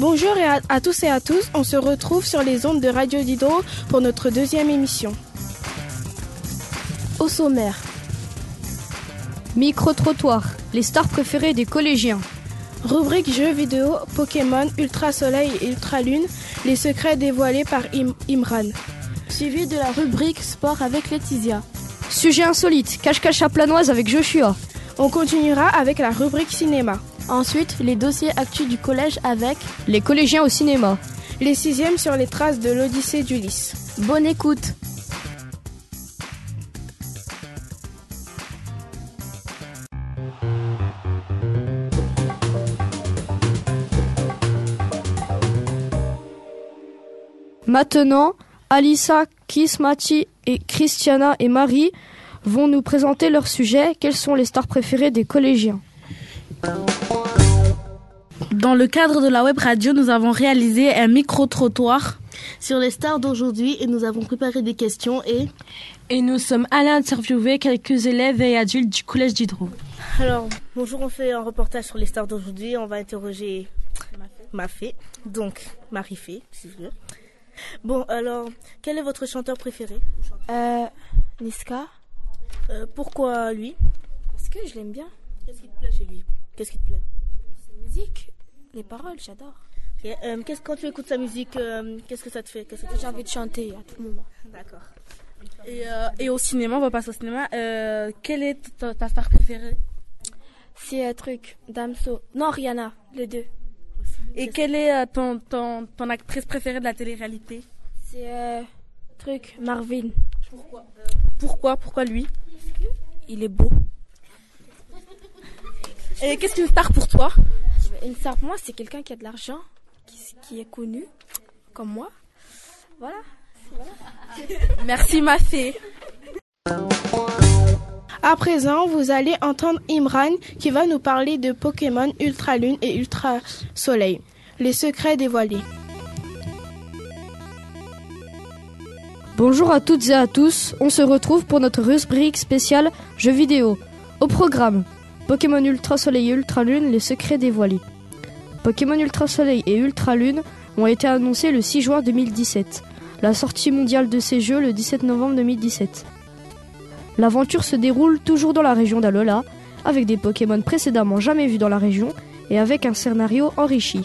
Bonjour et à, à, tous et à tous, on se retrouve sur les ondes de Radio Diderot pour notre deuxième émission. Au sommaire. Micro-trottoir, les stars préférées des collégiens. Rubrique jeux vidéo, Pokémon, Ultra Soleil et Ultra Lune, les secrets dévoilés par Im Imran. Suivi de la rubrique sport avec Laetitia. Sujet insolite, cache-cache à planoise avec Joshua. On continuera avec la rubrique cinéma. Ensuite, les dossiers actus du collège avec les collégiens au cinéma. Les sixièmes sur les traces de l'Odyssée d'Ulysse. Bonne écoute. Maintenant, Alissa, Kismati et Christiana et Marie vont nous présenter leur sujet. Quelles sont les stars préférées des collégiens? Dans le cadre de la web radio, nous avons réalisé un micro-trottoir sur les stars d'aujourd'hui et nous avons préparé des questions et... Et nous sommes allés interviewer quelques élèves et adultes du collège d'Hydro. Alors, bonjour, on fait un reportage sur les stars d'aujourd'hui. On va interroger Mafé, donc Marie-Fé, si je veux. Bon, alors, quel est votre chanteur préféré? Euh, Niska. Euh, pourquoi lui? Parce que je l'aime bien. Qu'est-ce qui te plaît chez lui? Qu'est-ce qui te plaît? Sa musique, les paroles, j'adore. Okay. Euh, quand tu écoutes sa musique, euh, qu'est-ce que ça te fait qu'est-ce que J'ai envie de chanter à tout moment. D'accord. Et, euh, et, au cinéma, on va passer au cinéma. Quelle est ta, ta star préférée? C'est un truc, Damso. Non, Rihanna, les deux. Et quelle est ton, ton, ton actrice préférée de la télé-réalité? C'est truc Marvin. Pourquoi? Pourquoi? Pourquoi lui? Il est beau. Et qu'est-ce qu'une star pour toi? Une star pour moi, c'est quelqu'un qui a de l'argent, qui, qui, est connu, comme moi. Voilà. voilà. Merci ma fée. À présent, vous allez entendre Imran qui va nous parler de Pokémon Ultra Lune et Ultra Soleil, les secrets dévoilés. Bonjour à toutes et à tous, on se retrouve pour notre rubrique spéciale jeux vidéo. Au programme, Pokémon Ultra Soleil et Ultra Lune, les secrets dévoilés. Pokémon Ultra Soleil et Ultra Lune ont été annoncés le 6 juin 2017. La sortie mondiale de ces jeux le 17 novembre 2017. L'aventure se déroule toujours dans la région d'Alola, avec des Pokémon précédemment jamais vus dans la région et avec un scénario enrichi.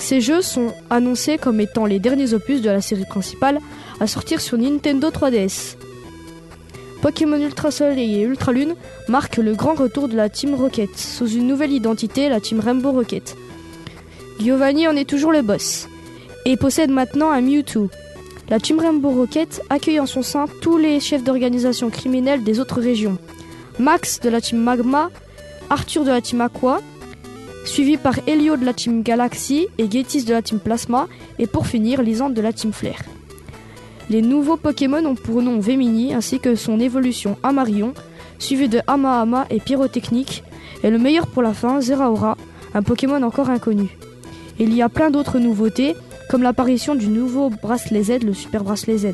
Ces jeux sont annoncés comme étant les derniers opus de la série principale à sortir sur Nintendo 3DS. Pokémon Ultra Soleil et Ultra Lune marquent le grand retour de la Team Rocket sous une nouvelle identité, la Team Rainbow Rocket. Giovanni en est toujours le boss et possède maintenant un Mewtwo, la Team Rainbow Rocket accueille en son sein tous les chefs d'organisation criminelles des autres régions. Max de la Team Magma, Arthur de la Team Aqua, suivi par Helio de la Team Galaxy et Getis de la Team Plasma, et pour finir, Lysandre de la Team Flair. Les nouveaux Pokémon ont pour nom Vemini ainsi que son évolution Amarion, suivi de Hamahama et Pyrotechnique, et le meilleur pour la fin, Zeraora, un Pokémon encore inconnu. Il y a plein d'autres nouveautés, comme l'apparition du nouveau bracelet Z, le Super Bracelet Z,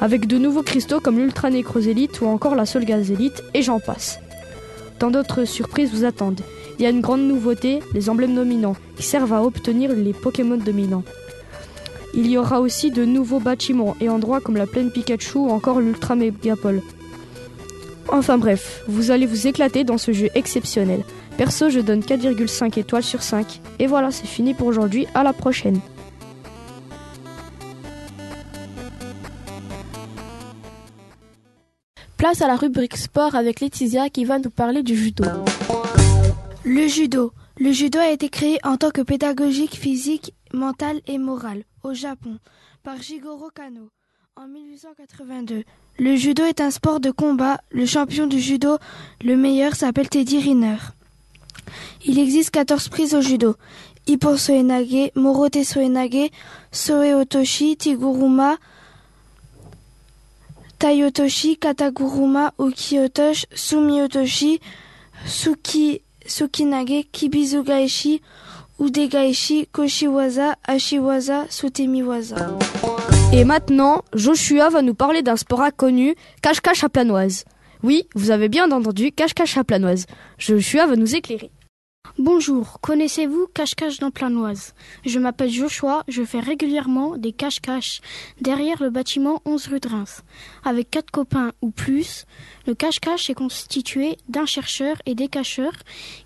avec de nouveaux cristaux comme l'Ultra Necrozélite ou encore la Soul Gazélite, et j'en passe. Tant d'autres surprises vous attendent. Il y a une grande nouveauté, les emblèmes dominants, qui servent à obtenir les Pokémon dominants. Il y aura aussi de nouveaux bâtiments et endroits comme la plaine Pikachu ou encore l'Ultra Megapole. Enfin bref, vous allez vous éclater dans ce jeu exceptionnel. Perso, je donne 4,5 étoiles sur 5. Et voilà, c'est fini pour aujourd'hui, à la prochaine. Place à la rubrique sport avec Laetitia qui va nous parler du judo. Le judo. Le judo a été créé en tant que pédagogique physique, mentale et morale au Japon par Jigoro Kano en 1882. Le judo est un sport de combat. Le champion du judo, le meilleur, s'appelle Teddy Riner. Il existe 14 prises au judo. Ippo Soenage, Morote Soenage, Soe Otoshi, Tiguruma, Tayotoshi, Kataguruma, Ukiotoshi, Sumiotoshi, Suki, Sukinage, Kibizugaeshi, Udegaeshi, Koshiwaza, Ashiwaza, Sutemiwaza. Et maintenant, Joshua va nous parler d'un sport inconnu, cache-cache à planoise. Oui, vous avez bien entendu, cache-cache à planoise. Joshua va nous éclairer. Bonjour, connaissez-vous Cache-Cache dans Planoise? Je m'appelle Joshua, je fais régulièrement des cache-cache derrière le bâtiment 11 rue de Reims. Avec quatre copains ou plus, le cache-cache est constitué d'un chercheur et des cacheurs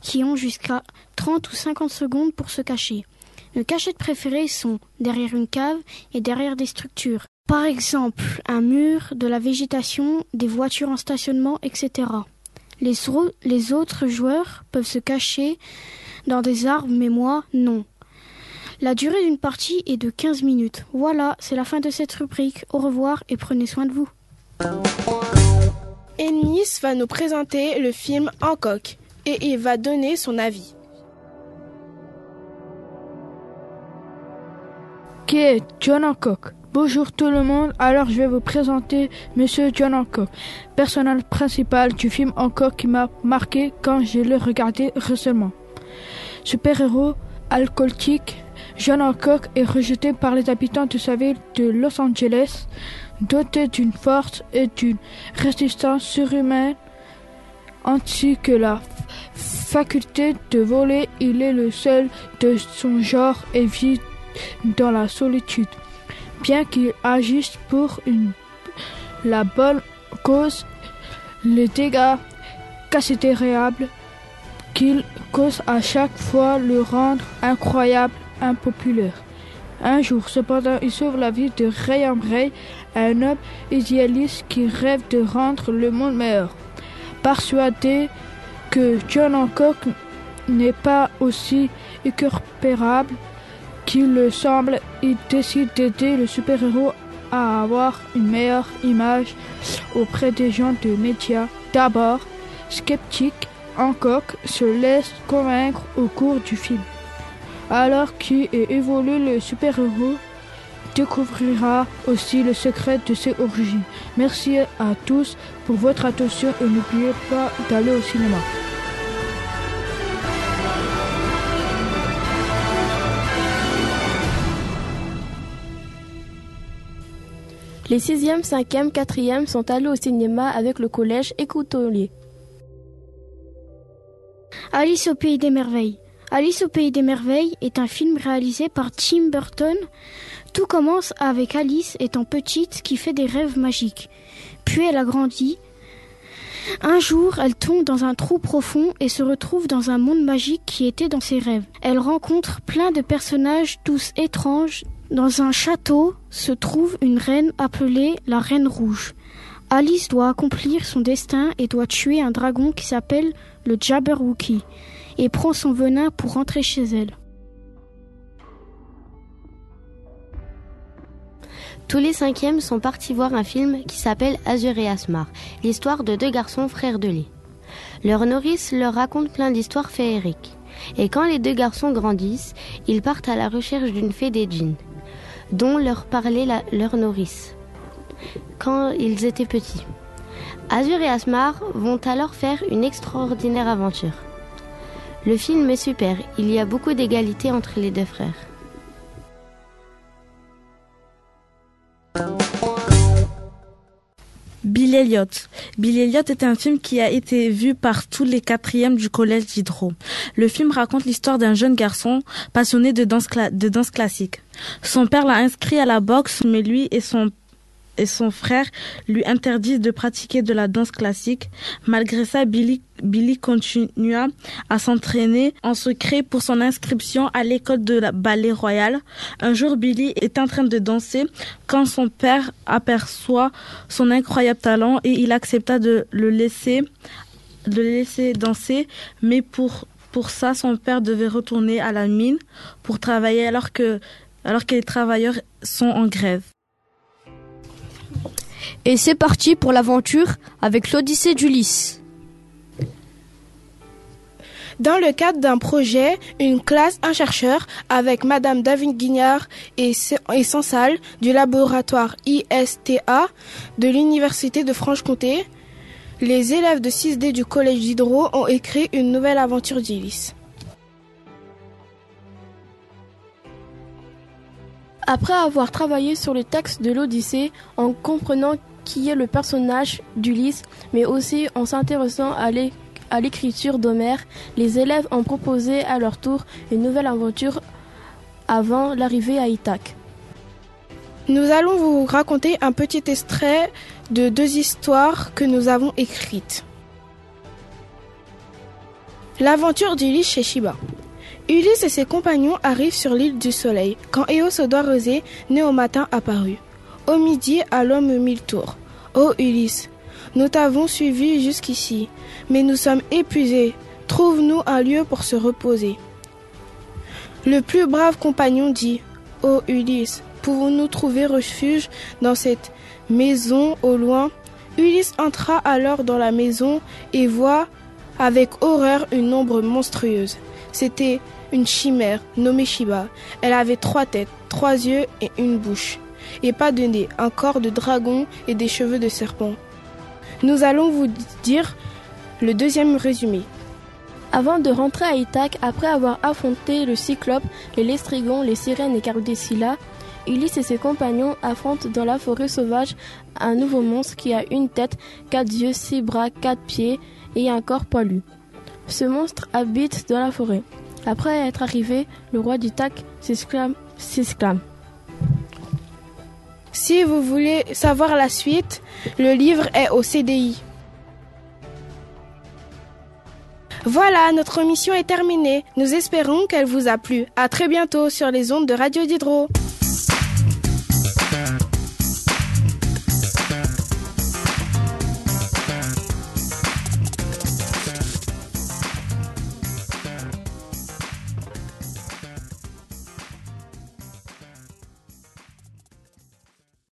qui ont jusqu'à 30 ou 50 secondes pour se cacher. Nos cachettes préférées sont derrière une cave et derrière des structures. Par exemple, un mur, de la végétation, des voitures en stationnement, etc. Les, les autres joueurs peuvent se cacher dans des arbres, mais moi, non. La durée d'une partie est de 15 minutes. Voilà, c'est la fin de cette rubrique. Au revoir et prenez soin de vous. Ennis va nous présenter le film Hancock et il va donner son avis. Qui est John Hancock? Bonjour tout le monde, alors je vais vous présenter Monsieur John Hancock, personnage principal du film Hancock qui m'a marqué quand je l'ai regardé récemment. Super-héros alcoolique, John Hancock est rejeté par les habitants de sa ville de Los Angeles, doté d'une force et d'une résistance surhumaine, ainsi que la faculté de voler. Il est le seul de son genre et vit dans la solitude bien qu'il agisse pour la bonne cause, les dégâts considérables qu'il cause à chaque fois le rendent incroyable, impopulaire. Un jour, cependant, il sauve la vie de Ray Ambray, un homme idéaliste qui rêve de rendre le monde meilleur. Persuadé que John Hancock n'est pas aussi incorporable qu'il le semble, il décide d'aider le super-héros à avoir une meilleure image auprès des gens de médias. D'abord, sceptique, Hancock se laisse convaincre au cours du film. Alors qu'il évolue, le super-héros découvrira aussi le secret de ses origines. Merci à tous pour votre attention et n'oubliez pas d'aller au cinéma. Les 6e, 5e, 4e sont allés au cinéma avec le collège Écoutolier. Alice au pays des merveilles. Alice au pays des merveilles est un film réalisé par Tim Burton. Tout commence avec Alice étant petite qui fait des rêves magiques. Puis elle a grandi. Un jour, elle tombe dans un trou profond et se retrouve dans un monde magique qui était dans ses rêves. Elle rencontre plein de personnages tous étranges dans un château se trouve une reine appelée la Reine Rouge. Alice doit accomplir son destin et doit tuer un dragon qui s'appelle le Jabberwocky et prend son venin pour rentrer chez elle. Tous les cinquièmes sont partis voir un film qui s'appelle Azur et Asmar, l'histoire de deux garçons frères de lait. Leur nourrice leur raconte plein d'histoires féeriques. Et quand les deux garçons grandissent, ils partent à la recherche d'une fée des djinns dont leur parlait leur nourrice quand ils étaient petits. Azur et Asmar vont alors faire une extraordinaire aventure. Le film est super, il y a beaucoup d'égalité entre les deux frères. Bill Elliot. Elliot est un film qui a été vu par tous les quatrièmes du collège d'Hydro. Le film raconte l'histoire d'un jeune garçon passionné de danse, de danse classique. Son père l'a inscrit à la boxe, mais lui et son et son frère lui interdisent de pratiquer de la danse classique. Malgré ça, Billy, Billy continua à s'entraîner en secret pour son inscription à l'école de la ballet royal. Un jour, Billy est en train de danser quand son père aperçoit son incroyable talent et il accepta de le laisser, de le laisser danser, mais pour pour ça, son père devait retourner à la mine pour travailler alors que, alors que les travailleurs sont en grève. Et c'est parti pour l'aventure avec l'Odyssée d'Ulysse. Dans le cadre d'un projet, une classe, un chercheur, avec Madame David Guignard et son salle du laboratoire ISTA de l'Université de Franche-Comté, les élèves de 6D du Collège d'Hydro ont écrit une nouvelle aventure d'Ulysse. Après avoir travaillé sur le texte de l'Odyssée, en comprenant qui est le personnage d'Ulysse, mais aussi en s'intéressant à l'écriture d'Homère, les élèves ont proposé à leur tour une nouvelle aventure avant l'arrivée à Ithaque. Nous allons vous raconter un petit extrait de deux histoires que nous avons écrites. L'aventure d'Ulysse chez Shiba. Ulysse et ses compagnons arrivent sur l'île du Soleil quand Eos doigt rosé, né au matin, apparut. Au midi, à l'homme mille tours. Ô Ulysse, nous t'avons suivi jusqu'ici, mais nous sommes épuisés. Trouve-nous un lieu pour se reposer. Le plus brave compagnon dit Ô Ulysse, pouvons-nous trouver refuge dans cette maison au loin? Ulysse entra alors dans la maison et voit avec horreur une ombre monstrueuse. C'était une chimère nommée Shiba. Elle avait trois têtes, trois yeux et une bouche. Et pas de nez, un corps de dragon et des cheveux de serpent. Nous allons vous dire le deuxième résumé. Avant de rentrer à Ithaque, après avoir affronté le Cyclope, les Lestrigons, les Sirènes et Carudersilla, Ulysse et ses compagnons affrontent dans la forêt sauvage un nouveau monstre qui a une tête, quatre yeux, six bras, quatre pieds et un corps poilu. Ce monstre habite dans la forêt. Après être arrivé, le roi d'Ithaque s'exclame. Si vous voulez savoir la suite, le livre est au CDI. Voilà, notre mission est terminée. Nous espérons qu'elle vous a plu. À très bientôt sur les ondes de Radio Diderot.